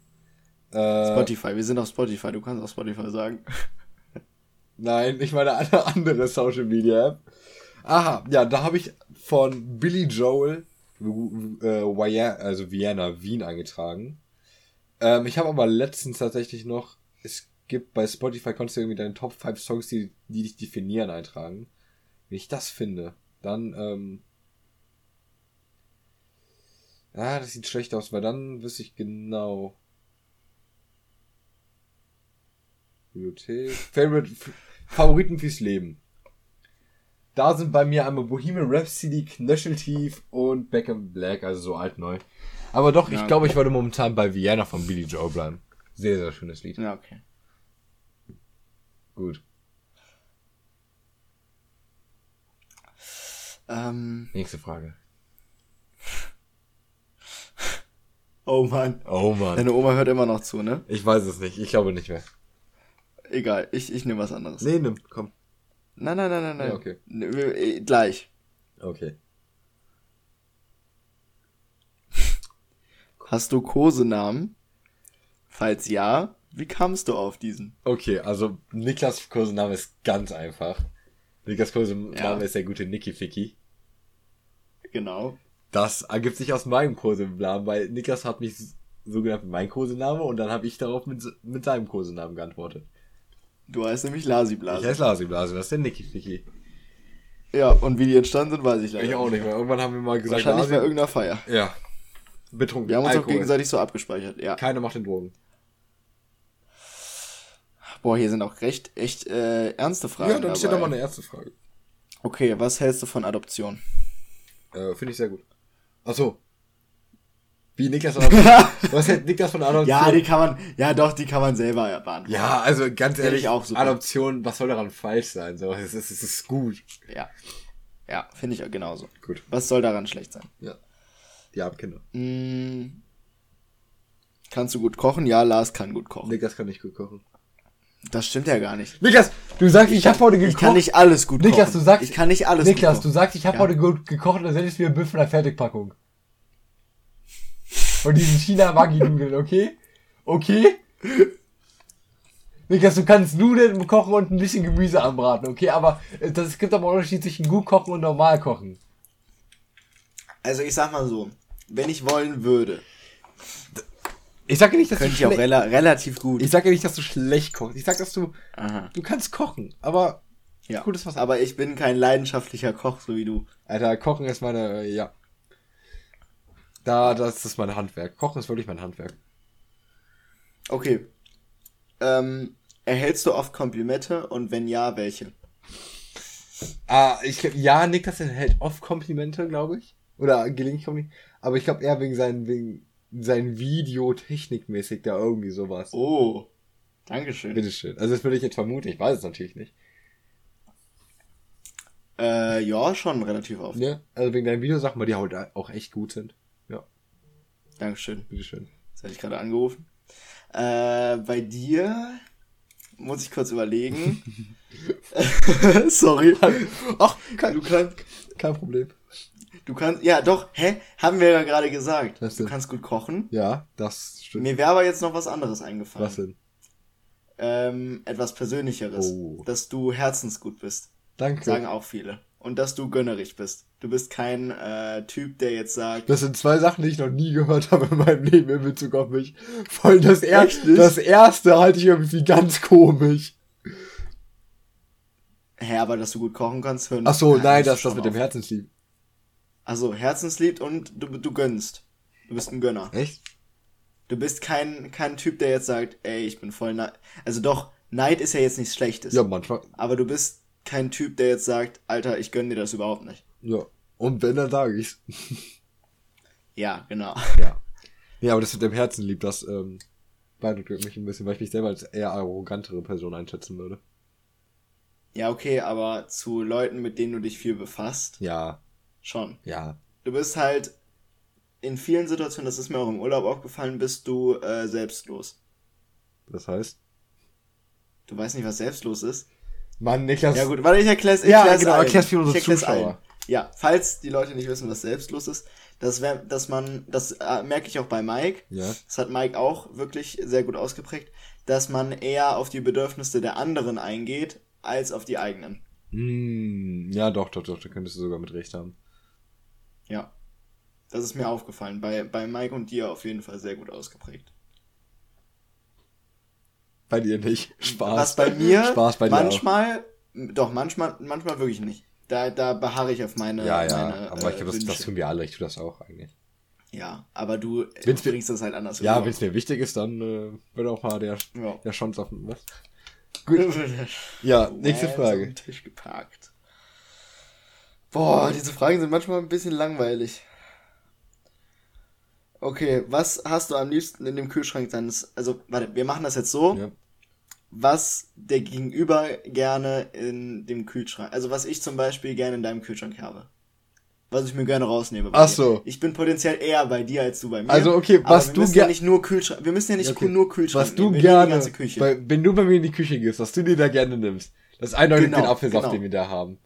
Äh, Spotify. Wir sind auf Spotify. Du kannst auf Spotify sagen. Nein, ich meine eine andere Social Media App. Aha, ja, da habe ich von Billy Joel äh, Vienna, also Vienna, Wien eingetragen. Ähm, ich habe aber letztens tatsächlich noch, es gibt bei Spotify konntest du irgendwie deine Top 5 Songs, die, die dich definieren, eintragen. Wenn ich das finde, dann, ähm, ah, das sieht schlecht aus, weil dann wüsste ich genau. Bibliothek. Favorite, Favoriten fürs Leben. Da sind bei mir einmal Bohemian Rhapsody, Knöcheltief und Back in Black, also so alt-neu. Aber doch, ich Ja. glaube, ich würde momentan bei Vienna von Billy Joe bleiben. Sehr, sehr schönes Lied. Ja, okay. Gut. Ähm, Nächste Frage. oh Mann. Oh Mann. Deine Oma hört immer noch zu, ne? Ich weiß es nicht. Ich glaube nicht mehr. Egal, ich, ich nehme was anderes. Nee, nimm, komm. Nein, nein, nein, nein, nein. Ja, okay. Ne, wir- äh, Gleich. Okay. Hast du Kosenamen? Falls ja, wie kamst du auf diesen? Okay, also Niklas Kosename ist ganz einfach. Niklas Kosename Ja. ist der gute Nicky Ficky. Genau. Das ergibt sich aus meinem Kosenamen, weil Niklas hat mich so genannt mit meinem Kosename und dann habe ich darauf mit, mit seinem Kosenamen geantwortet. Du heißt nämlich Lasi Ich Blase. heiße Lasi Blase, das ist der Nicky Ficky. Ja, und wie die entstanden sind, weiß ich leider Ich auch nicht mehr. Irgendwann haben wir mal gesagt, Wahrscheinlich bei Lasi- irgendeiner Feier. ja. Betrunken. Wir haben uns auch Alkohol. gegenseitig so abgespeichert, ja. Keiner macht den Drogen. Boah, hier sind auch recht, echt äh, ernste Fragen. ja, dann steht doch mal eine erste Frage. Okay, was hältst du von Adoption? Äh, Finde ich sehr gut. Ach so. Wie Niklas von Adoption. Was hält Niklas von Adoption? Ja, die kann man, ja doch, die kann man selber beantworten. Ja, also ganz ehrlich, ich auch super. Adoption, was soll daran falsch sein? So, es ist, es ist gut. Ja, ja finde ich auch genauso. Gut. Was soll daran schlecht sein? Ja. Die haben Kinder. Mm, kannst du gut kochen? Ja, Lars kann gut kochen. Niklas kann nicht gut kochen. Das stimmt ja gar nicht. Niklas, du sagst, ich, ich habe heute gekocht. Ich kann nicht alles gut Niklas, kochen. du sagst, ich kann nicht alles Niklas, gut du sagst, ich habe Ja. heute gut gekocht und dann sendest du mir ein Bild von der Fertigpackung. Von diesen China Maggi Nudeln, okay? Okay? Niklas, du kannst Nudeln kochen und ein bisschen Gemüse anbraten, okay? Aber äh, das, es gibt aber einen Unterschied zwischen gut kochen und normal kochen. Also ich sag mal so, wenn ich wollen würde, Ich sage nicht, dass könnte du ich auch rela relativ gut. Ich sage nicht, dass du schlecht kochst. Ich sag, dass du Aha. du kannst kochen, aber Ja. Gut ist was- Aber ich bin kein leidenschaftlicher Koch, so wie du. Alter, Kochen ist meine äh, ja. Da das ist mein Handwerk. Kochen ist wirklich mein Handwerk. Okay. Ähm, erhältst du oft Komplimente und wenn ja, welche? Ah, ich glaub, ja, Niklas enthält oft Komplimente, glaube ich. Oder gelegentlich Komplimente. Aber ich glaube eher wegen seinen, wegen sein Video technikmäßig da irgendwie sowas. Oh. Dankeschön. Bitteschön. Also das würde ich jetzt vermuten, ich weiß es natürlich nicht. Äh, ja, schon relativ oft. Ja, also wegen deinen Videosachen, weil die halt auch echt gut sind. Ja, Dankeschön. bitteschön. Das hatte ich gerade angerufen. Äh, bei dir muss ich kurz überlegen. Sorry. Ach, kein, Du kannst, kein Problem. Du kannst, ja doch, hä? Haben wir ja gerade gesagt. Was Du denn? kannst gut kochen. Ja, das stimmt. Mir wäre aber jetzt noch was anderes eingefallen. Was denn? Ähm, etwas Persönlicheres. Oh. Dass du herzensgut bist. Danke. Sagen auch viele. Und dass du gönnerig bist. Du bist kein äh, Typ, der jetzt sagt, Das sind zwei Sachen, die ich noch nie gehört habe in meinem Leben in Bezug auf mich. Vor allem das, er nicht? das erste halte ich irgendwie ganz komisch. hä, aber dass du gut kochen kannst, hören. Ach so, nein, das das ist das mit dem auf. Herzenslieb. Also Herzenslied und du, du gönnst. Du bist ein Gönner. Echt? Du bist kein, kein Typ, der jetzt sagt, ey, ich bin voll neid. Also doch, Neid ist ja jetzt nichts Schlechtes. Ja, manchmal. Aber du bist kein Typ, der jetzt sagt, Alter, ich gönn dir das überhaupt nicht. Ja. Und wenn, dann sage ich's. Ja, genau. Ja. Ja, aber das mit dem Herzenlieb, das ähm, beeindruckt mich ein bisschen, weil ich mich selber als eher arrogantere Person einschätzen würde. Ja, okay, aber zu Leuten, mit denen du dich viel befasst, Ja, schon. ja. Du bist halt in vielen Situationen, das ist mir auch im Urlaub aufgefallen, bist du äh, selbstlos. Das heißt. Du weißt nicht, was selbstlos ist? Mann, Niklas. Ja gut, warte, ich erklär's, ich Ja, erklär's genau, erklär's für unsere Zuschauer. allen. Ja, falls die Leute nicht wissen, was selbstlos ist, das wär, dass man, das äh, merke ich auch bei Mike, Ja. das hat Mike auch wirklich sehr gut ausgeprägt, dass man eher auf die Bedürfnisse der anderen eingeht, als auf die eigenen. Hm, ja, doch, doch, doch, da könntest du sogar mit recht haben. Ja. Das ist mir aufgefallen. Bei, bei Mike und dir auf jeden Fall sehr gut ausgeprägt. Bei dir nicht. Spaß. Was bei mir Spaß bei dir manchmal, doch, manchmal, manchmal wirklich nicht. Da, da beharre ich auf meine, auch. Ja, ja, meine aber ich äh, glaube, das, das tun wir alle. Ich tue das auch eigentlich. Ja, aber du Wenn's mir- bringst das halt anders Ja, wenn es mir wichtig ist, dann äh, wird auch mal der, Ja. der Chance auf was. Gut. Ja, nächste Frage. Tisch geparkt. Boah, diese Fragen sind manchmal ein bisschen langweilig. Okay, was hast du am liebsten in dem Kühlschrank deines. Also, warte, wir machen das jetzt so. Ja. Was der Gegenüber gerne in dem Kühlschrank. Also, was ich zum Beispiel gerne in deinem Kühlschrank habe. Was ich mir gerne rausnehme. bei Ach dir. so. Ich bin potenziell eher bei dir als du bei mir. Also, okay, was wir du müssen ger- ja nicht nur Kühlschrank. Wir müssen ja nicht Okay. nur Kühlschrank Was du nehmen. Wir gerne, ganze Küche. Weil, wenn du bei mir in die Küche gehst, was du dir da gerne nimmst, das ist eindeutig Genau, den Apfelsaft, genau. den wir da haben.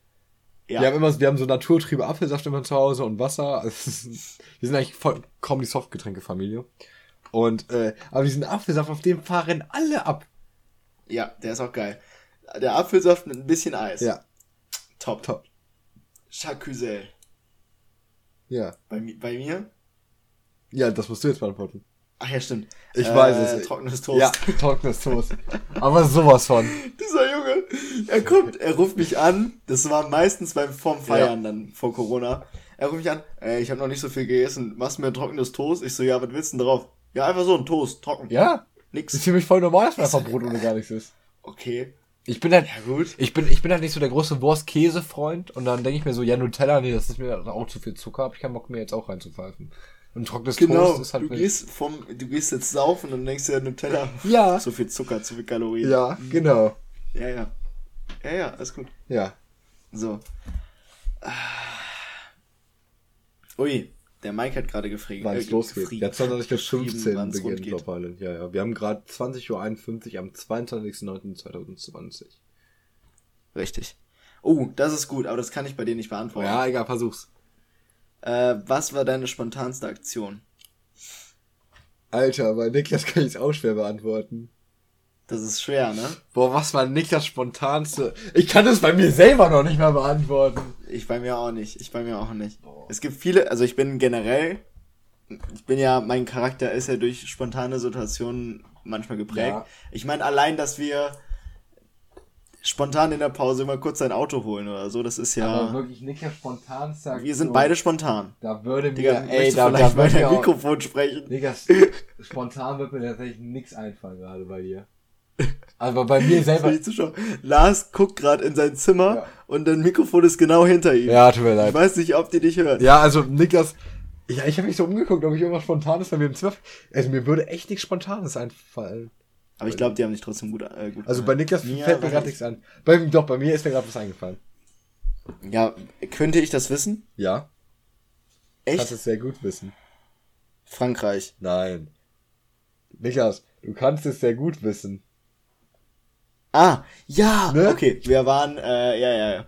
Ja. Wir haben immer, wir haben so naturtriebe Apfelsaft immer zu Hause und Wasser. Also, ist- wir sind eigentlich voll, kaum die Softgetränkefamilie. Und, äh, aber diesen Apfelsaft, auf dem fahren alle ab. Ja, der ist auch geil. Der Apfelsaft mit ein bisschen Eis. Ja, Top. top. Chacusel. Ja. Bei, bei mir? Ja, das musst du jetzt beantworten. Ach ja, stimmt. Ich Äh, weiß es. Trockenes Toast. Ja, trockenes Toast. Aber sowas von. Dieser Junge, er kommt, er ruft mich an. Das war meistens beim vorm Feiern dann vor Corona. Er ruft mich an. Ey, ich habe noch nicht so viel gegessen. Machst du mir ein trockenes Toast? Ich so, ja, was willst du denn drauf? Ja, einfach so ein Toast, trocken. Ja, Nix. ist für mich voll normal, dass man einfach Brot ohne gar nichts ist. Okay. Ich bin halt, Ja, gut. ich bin, ich bin halt nicht so der große Wurst-Käse-Freund und dann denke ich mir so, ja, Nutella, nee, das ist mir auch zu viel Zucker, hab ich keinen Bock mir jetzt auch reinzupfeifen. Und trockenes Genau. Toast ist halt du mit- gehst vom, du gehst jetzt saufen und denkst dir Nutella. Ja. So viel Zucker, zu viel Kalorien. Ja, genau. Ja, ja. Ja, ja, alles gut. Ja. So. Ah. Ui. Der Mike hat gerade gefragt. Wann es losgeht. gefriegt- Der 20. geschrieben, 15 wann's rund beginnt geht. Love Island. Ja, ja. Wir haben gerade 20.51 Uhr am 22.09.2020. Richtig. Oh, das ist gut, aber das kann ich bei dir nicht beantworten. Ja, egal, versuch's. Äh, was war deine spontanste Aktion? Alter, bei Niklas kann ich es auch schwer beantworten. Das ist schwer, ne? Boah, was war Niklas spontanste? Ich kann das bei mir selber noch nicht mal beantworten. Ich bei mir auch nicht. Ich bei mir auch nicht. Es gibt viele, also ich bin generell, ich bin ja, mein Charakter ist ja durch spontane Situationen manchmal geprägt. Ja. Ich meine, allein, dass wir spontan in der Pause mal kurz ein Auto holen oder so, das ist ja. Aber wirklich Niklas spontanste Aktion. wir sind beide spontan. Da würde mir, Digga, ey, da, da vielleicht bei dein auch- Mikrofon sprechen. Niklas, spontan wird mir tatsächlich nix einfallen gerade bei dir. Aber bei mir selber. Lars guckt gerade in sein Zimmer Ja. und dein Mikrofon ist genau hinter ihm. Ja, tut mir Ich leid. weiß nicht, ob die dich hören. Ja, also Niklas, ja, ich habe mich so umgeguckt, ob ich irgendwas Spontanes bei mir im Zimmer. Also mir würde echt nichts Spontanes einfallen. Aber ich glaube, die haben dich trotzdem gut, äh, gut Also bei. Niklas Mir fällt mir gerade nichts an. Bei, doch, bei mir ist mir gerade was eingefallen. Ja, könnte ich das wissen? Ja, Echt? kannst es sehr gut wissen. Frankreich. Nein. Niklas, du kannst es sehr gut wissen. Ah, ja, Ne? okay. Wir waren, äh, ja, ja, ja.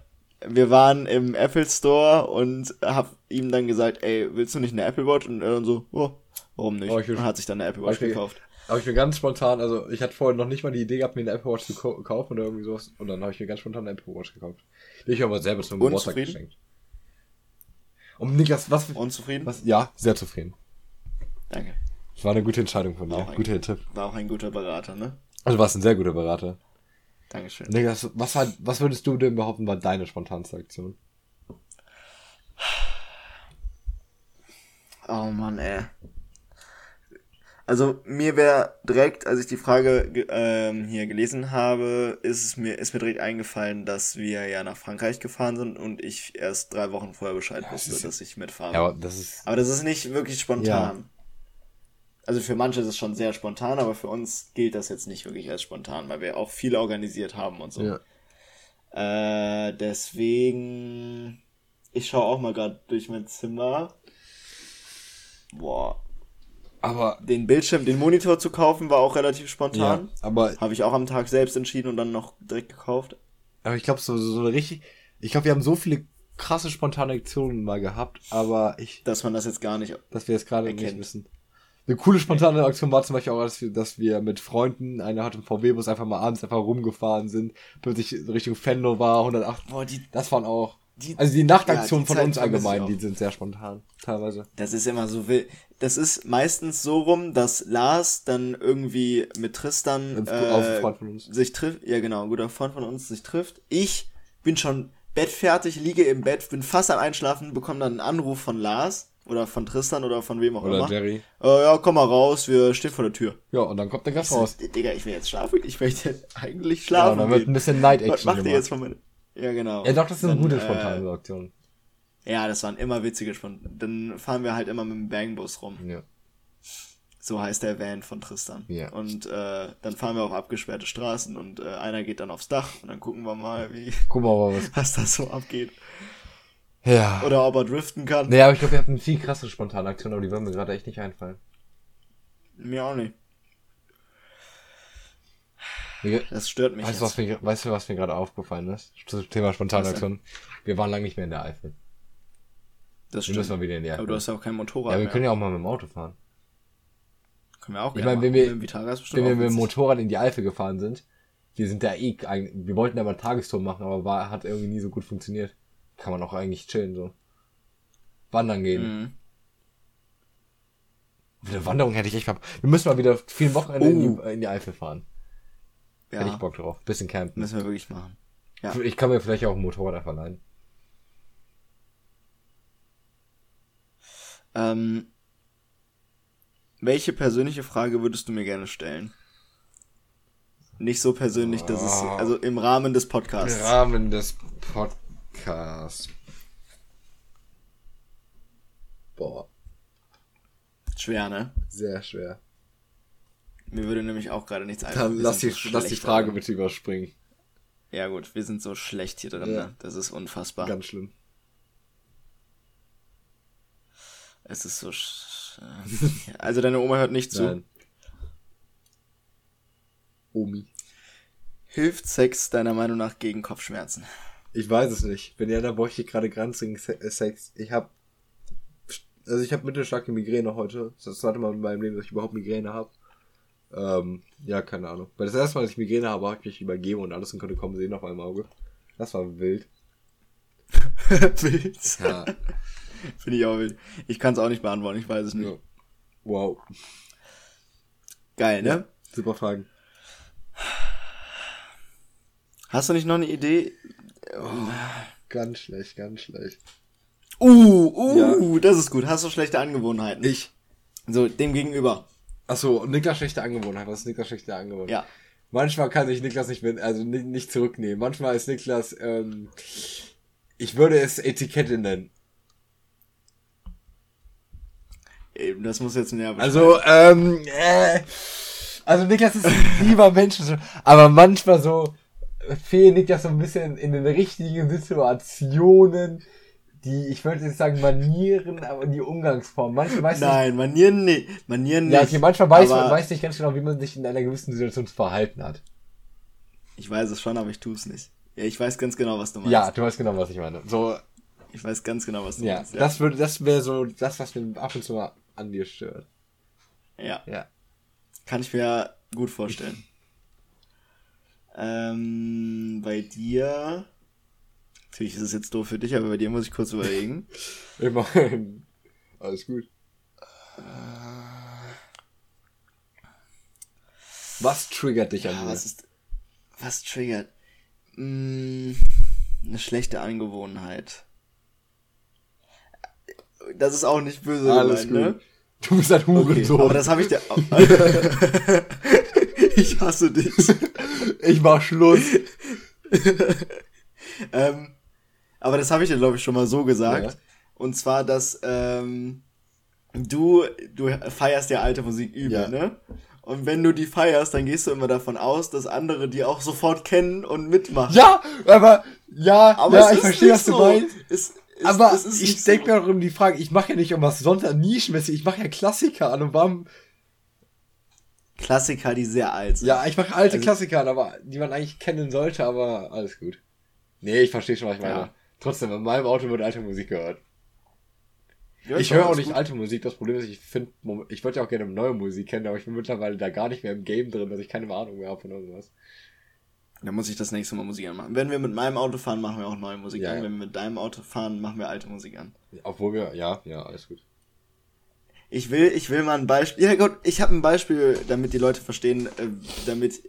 Wir waren im Apple Store und hab ihm dann gesagt, ey, willst du nicht eine Apple Watch? Und er dann so, oh, warum nicht? Oh, und hat sich dann eine Apple Watch Okay. gekauft. Habe ich mir ganz spontan, also ich hatte vorher noch nicht mal die Idee gehabt, mir eine Apple Watch zu kaufen oder irgendwie sowas. Und dann habe ich mir ganz spontan eine Apple Watch gekauft. Die ich aber selber zum Und Geburtstag geschenkt. Und Niklas, was, Unzufrieden? was? Ja, sehr zufrieden. Danke. Das war eine gute Entscheidung von dir. Ein- Guter Tipp. War auch ein guter Berater, ne? Also warst ein sehr guter Berater. Dankeschön. Niklas, was, war, was würdest du denn behaupten, war deine spontanste Aktion? Oh Mann, ey. Also mir wäre direkt, als ich die Frage ge- ähm, hier gelesen habe, ist es mir ist mir direkt eingefallen, dass wir ja nach Frankreich gefahren sind und ich erst drei Wochen vorher Bescheid das wusste, ist- dass ich mitfahre. Ja, aber das ist. Aber das ist nicht wirklich spontan. Also für manche ist es schon sehr spontan, aber für uns gilt das jetzt nicht wirklich als spontan, weil wir auch viel organisiert haben und so. Ja. Äh, deswegen, ich schaue auch mal gerade durch mein Zimmer. Boah, Aber. den Bildschirm, den Monitor zu kaufen, war auch relativ Ja, spontan. aber, Habe ich auch am Tag selbst entschieden und dann noch direkt gekauft. aber ich glaube, so, so eine richtig. Ich glaube, wir haben so viele krasse spontane Aktionen mal gehabt, aber ich. Dass man das jetzt gar nicht. dass wir es gerade nicht wissen. Eine coole spontane Aktion war zum Beispiel auch, dass wir, dass wir mit Freunden, einer hat im VW-Bus einfach mal abends einfach rumgefahren sind, plötzlich Richtung Fenlo war, 108. Boah, die, Das waren auch. Die, Also die Nachtaktionen Ja, von Zeit uns allgemein, die sind sehr spontan, teilweise. Das ist immer so wild. Das ist meistens so rum, dass Lars dann irgendwie mit Tristan äh, sich trifft. Ja, genau, ein guter Freund von uns sich trifft. Ich bin schon bettfertig, liege im Bett, bin fast am Einschlafen, bekomme dann einen Anruf von Lars oder von Tristan oder von wem auch Oder immer. Jerry. Äh, ja, komm mal raus, wir stehen vor der Tür. Ja, und dann kommt der Gast raus. Digga, ich will jetzt schlafen. Ich möchte eigentlich Ja, schlafen. und dann wird ein bisschen Night Was Action macht ihr jetzt von mir? Ja, genau. Ja, doch, das sind Dann, gute äh, spontane Aktionen. Ja, das waren immer witzige Spontan. Dann fahren wir halt immer mit dem Bangbus rum. Ja. So heißt der Van von Tristan. Ja. Und äh, dann fahren wir auf abgesperrte Straßen und äh, einer geht dann aufs Dach und dann gucken wir mal, wie Guck mal, was. was da so abgeht. Ja. Oder ob er driften kann. Nee, aber ich glaube, wir hatten viel krasse spontane Aktionen, aber die würden mir gerade echt nicht einfallen. Mir auch nicht. Das stört mich Weißt du, jetzt. was mir, weißt du, was mir gerade aufgefallen ist? Zum Thema? Aktionen. Wir waren lange nicht mehr in der Eifel. Das Wir stimmt. müssen mal wieder in die Eifel. Aber du hast ja auch kein Motorrad ja, wir mehr. können ja auch mal mit dem Auto fahren. können wir auch Ich gerne meine, wenn machen. wir- Mit Wenn wir mit dem. Motorrad in die Eifel gefahren sind, wir sind da eh, wir wollten da mal Tagestour machen, aber war, hat irgendwie nie so gut funktioniert. Kann man auch eigentlich chillen, so. Wandern gehen. Mhm. Auf eine Wanderung hätte ich echt mal, wir müssen mal wieder vielen Wochenende in, Oh. die, in die Eifel fahren. Hätte ich Ja, Bock drauf. Bisschen campen. müssen wir wirklich machen. Ja. Ich kann mir vielleicht auch ein Motorrad einfach leihen. Ähm, welche persönliche Frage würdest du mir gerne stellen? Nicht so persönlich, dass es, Ah. also im Rahmen des Podcasts. Rahmen des Podcasts. Boah, Schwer, ne? sehr schwer. Mir würde nämlich auch gerade nichts einfallen. Dann lass die, so lass die Frage darin. bitte überspringen. Ja gut, wir sind so schlecht hier drin, Ja. ne? Das ist unfassbar. Ganz schlimm. Es ist so. sch- Also deine Oma hört nicht zu. Nein. Omi. Hilft Sex deiner Meinung nach gegen Kopfschmerzen? Ich weiß es nicht. Wenn ja, da bräuchte ich gerade granzigen Se- äh, Sex. Ich hab, also ich habe mittelstarke Migräne heute. Das ist das zweite Mal in meinem Leben, dass ich überhaupt Migräne habe. Ähm, ja, keine Ahnung. Weil das erste Mal, dass ich Migräne habe, habe ich mich übergeben und alles und konnte kommen sehen auf meinem Auge. Das war wild. wild. Ja. Finde ich auch wild. Ich kann es auch nicht beantworten, ich weiß es nicht. ja. Wow. Geil, ne? Super Fragen. Hast du nicht noch eine Idee? Ganz schlecht, ganz schlecht. Uh, uh, das ist gut. Hast du schlechte Angewohnheiten? Ich. So, dem gegenüber. Achso, und Niklas schlechte Angewohnheit. Was ist Niklas schlechte Angewohnheit? Ja. Manchmal kann sich Niklas nicht, mit- also nicht, nicht zurücknehmen. Manchmal ist Niklas, ähm, ich würde es Etikette nennen. Eben, das muss jetzt näher Also, ähm, äh, also Niklas ist ein lieber Mensch, aber manchmal so fehlt Niklas so ein bisschen in den richtigen Situationen, die, ich würde jetzt sagen Manieren, aber die Umgangsform. Manchmal weiß Nein, Manieren nicht. Manieren nicht. ja, okay, manchmal weiß man weiß nicht ganz genau, wie man sich in einer gewissen Situation zu verhalten hat. Ich weiß es schon, aber ich tue es nicht. Ja, ich weiß ganz genau, was du meinst. Ja, du weißt genau, was ich meine. So, Ich weiß ganz genau, was du ja, meinst. das würde, das wäre so das, was mir ab und zu mal an dir stört. ja. Ja. Kann ich mir gut vorstellen. ähm, bei dir. Natürlich ist es jetzt doof für dich, aber bei dir muss ich kurz überlegen. Immerhin. Alles gut. Was triggert dich an mir? was ist. Was triggert? Mm, eine schlechte Angewohnheit. Das ist auch nicht böse Alles gemeint, gut. Du bist ein ne? Okay, Hurensohn. aber das habe ich dir. ich hasse dich. ich mach Schluss. ähm, aber das habe ich dir, glaube ich, schon mal so gesagt. Ja. Und zwar, dass ähm, du, du feierst ja alte Musik übel, Ja. ne? Und wenn du die feierst, dann gehst du immer davon aus, dass andere die auch sofort kennen und mitmachen. Ja, aber ja, aber ja, ich verstehe, was du so. meinst. Es, es, Aber es ist ich denke so. mir auch um die Frage, ich mache ja nicht um was sonst nischenmäßig, ich mache ja Klassiker an und warum. Klassiker, die sehr alt sind. Ja, ich mache alte Also- Klassiker an, aber die man eigentlich kennen sollte, aber alles gut. Nee, ich verstehe schon, was ich meine. Ja. Trotzdem, in meinem Auto wird alte Musik gehört. Ja, ich höre auch nicht gut. alte Musik. Das Problem ist, ich finde, ich wollte ja auch gerne neue Musik kennen, aber ich bin mittlerweile da gar nicht mehr im Game drin, dass ich keine Ahnung mehr habe von irgendwas. Dann muss ich das nächste Mal Musik anmachen. Wenn wir mit meinem Auto fahren, machen wir auch neue Musik Ja, an. ja. Wenn wir mit deinem Auto fahren, machen wir alte Musik an. Obwohl wir, ja, ja, alles gut. Ich will, ich will mal ein Beispiel. Ja Gott, ich habe ein Beispiel, damit die Leute verstehen, äh, damit,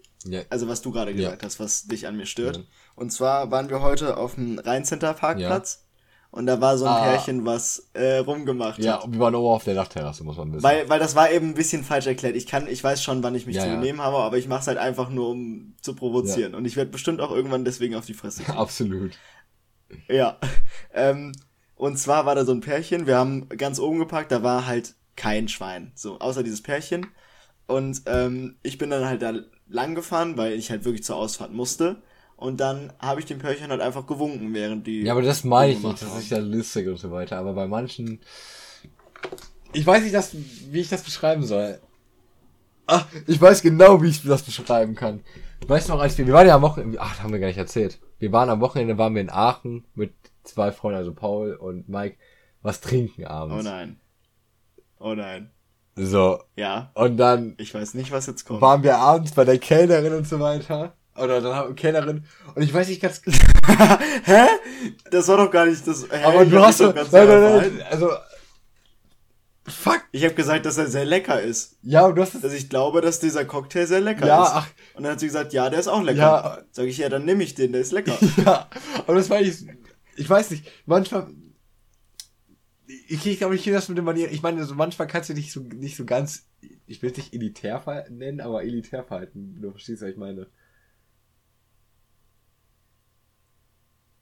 also was du gerade gesagt hast, was dich an mir stört. Ja. Und zwar waren wir heute auf dem Rheincenter Parkplatz und da war so ein Ah. Pärchen, was äh, rumgemacht Ja, hat. und wir waren oben auf der Dachterrasse, muss man wissen. Weil, weil das war eben ein bisschen falsch erklärt. Ich kann, ich weiß schon, wann ich mich Ja, zu ja. benehmen habe, aber ich mache es halt einfach nur, um zu provozieren. Und ich werde bestimmt auch irgendwann deswegen auf die Fresse kriegen. Absolut. Ja. Ähm, und zwar war da so ein Pärchen, wir haben ganz oben geparkt, da war halt kein Schwein. So, außer dieses Pärchen. Und ähm, ich bin dann halt da lang gefahren, weil ich halt wirklich zur Ausfahrt musste. Und dann habe ich dem Pärchen halt einfach gewunken, während die. Ja, aber das meine ich nicht, das ist ja lustig und so weiter, aber bei manchen. Ich weiß nicht, das, wie ich das beschreiben soll. Ach, ich weiß genau, wie ich das beschreiben kann. Weißt du noch, als wir, wir waren ja am Wochenende, ach, haben wir gar nicht erzählt. Wir waren am Wochenende, waren wir in Aachen mit zwei Freunden, also Paul und Mike, was trinken Oh abends. nein. Oh nein. So, Ja, und dann ich weiß nicht, was jetzt kommt. waren wir abends bei der Kellnerin und so weiter. Oder dann haben Kellnerin, und ich weiß nicht ganz, Hä? Das war doch gar nicht das. Hä? aber Ich du hast doch ganz nein, nein, nein, also, fuck, Ich habe gesagt, dass er sehr lecker ist. ja, und du hast es Dass ich glaube, dass dieser Cocktail sehr lecker Ja, ist. ach. Und dann hat sie gesagt, ja, der ist auch lecker. Ja. Sag ich, ja, dann nehme ich den, der ist lecker. Ja, aber das war ich, ich weiß nicht, manchmal, ich kriege glaube ich das mit den Manieren, ich meine, so manchmal kannst du dich so, nicht so ganz, ich will es nicht elitär nennen, aber elitär verhalten, du verstehst, was ich meine.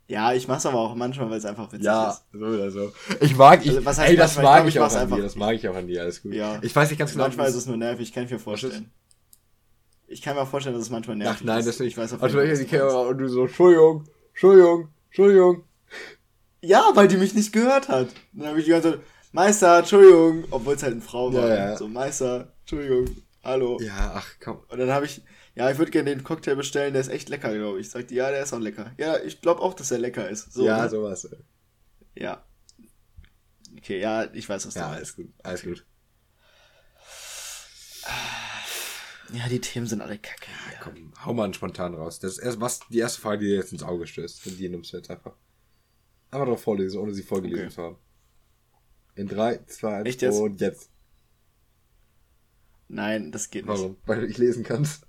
Ja, ich mach's aber auch manchmal, weil es einfach witzig Ja, ist. so oder so. Ich mag, ich, Also, was heißt ey, das? Ich mag ich, ich auch an einfach. dir, das mag ich auch an dir, alles gut. Ja. Ich weiß nicht ganz genau, Manchmal ist es nur nervig, ich kann mir vorstellen. Ich kann mir vorstellen, dass es manchmal nervig Ach nein, ist. das ich weiß auf also, jeden Fall, die. Kamera und du so, Entschuldigung, Entschuldigung, Entschuldigung. Ja, weil die mich nicht gehört hat. Dann habe ich die ganze Zeit, Meister, Entschuldigung, obwohl es halt eine Frau war. Ja, ja. So, Meister, Entschuldigung, hallo. Ja, ach komm. Und dann habe ich, ja, ich würde gerne den Cocktail bestellen, der ist echt lecker, glaube ich. Sagt die, ja, der ist auch lecker. Ja, ich glaube auch, dass er lecker ist. So, ja, ne? sowas. ey. Ja. Okay, ja, ich weiß, was du Ja, meinst. alles gut. Alles gut. Ja, die Themen sind alle kacke. Ja, Komm, hau mal einen spontan raus. Das ist erst, was die erste Frage, die dir jetzt ins Auge stößt. Und die nimmst du jetzt einfach. Einfach drauf vorlesen, ohne sie vorgelesen Okay. zu haben. In 3, 2, 1 Echt jetzt? und jetzt. Nein, das geht nicht. Warum? Weil du nicht lesen kannst.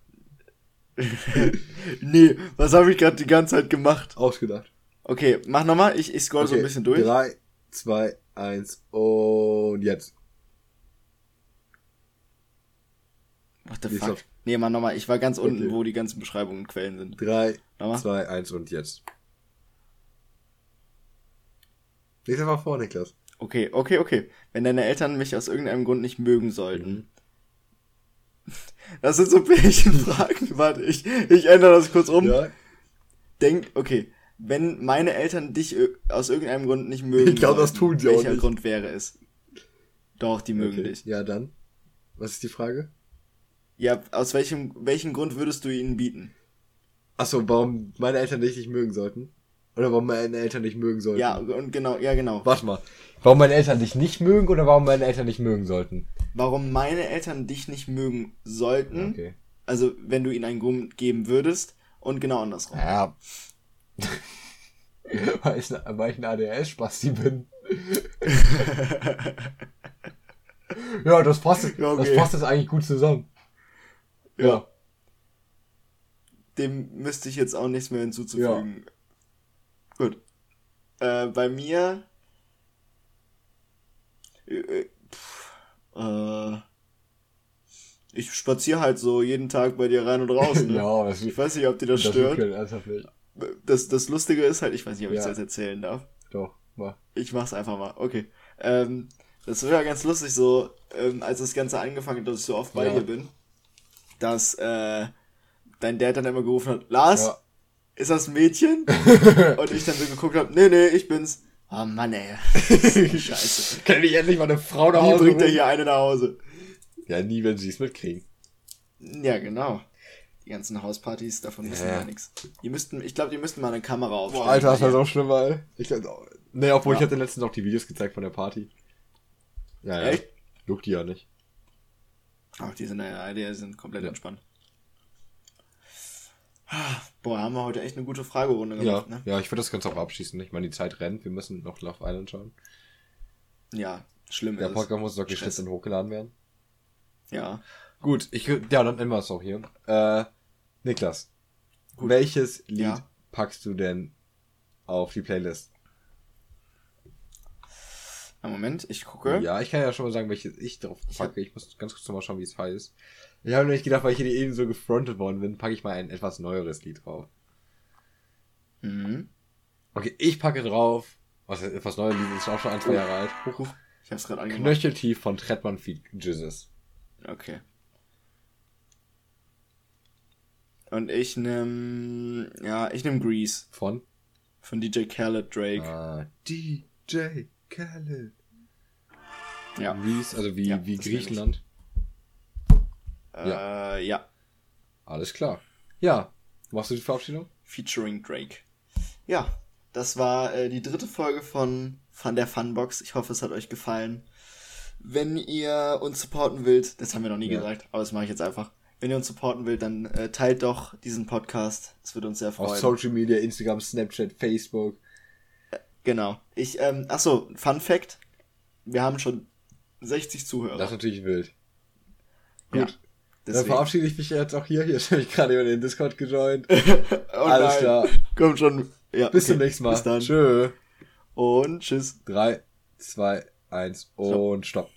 nee, was habe ich gerade die ganze Zeit gemacht? Ausgedacht. Okay, mach nochmal, ich, ich scroll so ein bisschen durch. 3, 2, 1 und jetzt. What the fuck? Nee, mach nochmal, ich war ganz unten, Okay. wo die ganzen Beschreibungen und Quellen sind. 3, Nochmal? 2, 1 und jetzt. Lies einfach vor, Niklas. Okay, okay, okay. Wenn deine Eltern mich aus irgendeinem Grund nicht mögen sollten. Mhm. Das sind so Pärchenfragen. Warte, ich, ich ändere das kurz um. Ja? Denk, okay. Wenn meine Eltern dich aus irgendeinem Grund nicht mögen Ich glaub, das tun sie auch welcher nicht. Grund wäre es? Doch, die mögen Okay. dich. Ja, dann. Was ist die Frage? Ja, aus welchem, welchen Grund würdest du ihnen bieten? Achso, warum meine Eltern dich nicht mögen sollten? Oder warum meine Eltern dich mögen sollten? Ja, und genau, ja, genau. Warte mal. Warum meine Eltern dich nicht mögen oder warum meine Eltern dich mögen sollten? Warum meine Eltern dich nicht mögen sollten, Okay. also wenn du ihnen einen Grund geben würdest, und genau andersrum. Ja. weil, ich, weil ich ein ADHS-Spasti bin. ja, das passt, Ja, okay. das passt jetzt eigentlich gut zusammen. Ja. Dem müsste ich jetzt auch nichts mehr hinzuzufügen. Gut. Äh, bei mir. Äh, ich spaziere halt so jeden Tag bei dir rein und raus. Ne? ja, das, Ich weiß nicht, ob dir das, das stört. nicht. Das, das Lustige ist halt, ich weiß nicht, ob ich Ja. das jetzt erzählen darf. Doch, mal. Ich mach's einfach mal. Okay. Ähm, das war ja ganz lustig, so, ähm, als das Ganze angefangen hat, dass ich so oft bei Ja. dir bin, dass äh, dein Dad dann immer gerufen hat, Lars, Ja. ist das ein Mädchen? Und ich dann so geguckt habe, nee, nee, ich bin's. Oh Mann, ey. Scheiße. Kann ich endlich mal eine Frau nach Wie Hause bringt er hier eine nach Hause? Ja, nie, wenn sie es mitkriegen. Ja, genau. Die ganzen Hauspartys, davon wissen wir Ja. ja nichts. Die müssten, ich glaube, die müssten mal eine Kamera aufstellen. Boah, Alter, das war Ja. so schlimm, ey. Ich glaub, auch- nee, obwohl Ja. ich hatte letztens auch die Videos gezeigt von der Party. Ja, ja. Echt? Juckt die ja nicht. Ach, die sind, ja, die sind komplett Ja. entspannt. Ah, Boah, haben wir heute echt eine gute Fragerunde Ja, gemacht, ne? ja, ich würde das Ganze auch abschließen. Ich meine, die Zeit rennt. Wir müssen noch Love Island schauen. Ja, schlimm Der Podcast muss noch Stress. geschnitten und hochgeladen werden. Ja. Gut, ich, ja, dann nennen wir es auch hier. Äh, Niklas, welches Lied Ja. packst du denn auf die Playlist? Einen Moment, ich gucke. Ja, ich kann ja schon mal sagen, welches ich drauf Ich hab- packe. Ich muss ganz kurz noch mal schauen, wie es heißt. Ich habe nämlich gedacht, weil ich hier eben so gefrontet worden bin, packe ich mal ein etwas neueres Lied drauf. Mhm. Okay, ich packe drauf, was ist etwas neues Lied ist auch schon ein, zwei Jahre alt. Huch. Ich hab's gerade angemacht. Knöcheltief von Trettmann Feed Jesus. Okay. Und ich nehm, ja, ich nehm Grease Von? von DJ Khaled Drake. Ah, DJ Khaled. Ja. Greece, also wie, Ja, wie das Griechenland. Äh, ja. Alles klar. Ja, machst du die Verabschiedung? Featuring Drake. Ja, das war äh, die dritte Folge von, von der Funbox. Ich hoffe, es hat euch gefallen. Wenn ihr uns supporten wollt, das haben wir noch nie Ja. gesagt, aber das mache ich jetzt einfach. Wenn ihr uns supporten wollt, dann äh, teilt doch diesen Podcast. Das würde uns sehr Auf freuen. Social Media, Instagram, Snapchat, Facebook. Genau. Ich, ähm, ach so, Fun Fact. Wir haben schon 60 Zuhörer. Das ist natürlich wild. Ja, Gut. Dann deswegen. verabschiede ich mich jetzt auch hier. Hier habe ich gerade über den Discord gejoint. Oh Alles nein. klar. Kommt schon. Ja, Bis okay. zum nächsten Mal. Bis dann. Tschö. Und tschüss. 3, 2, 1 und stopp.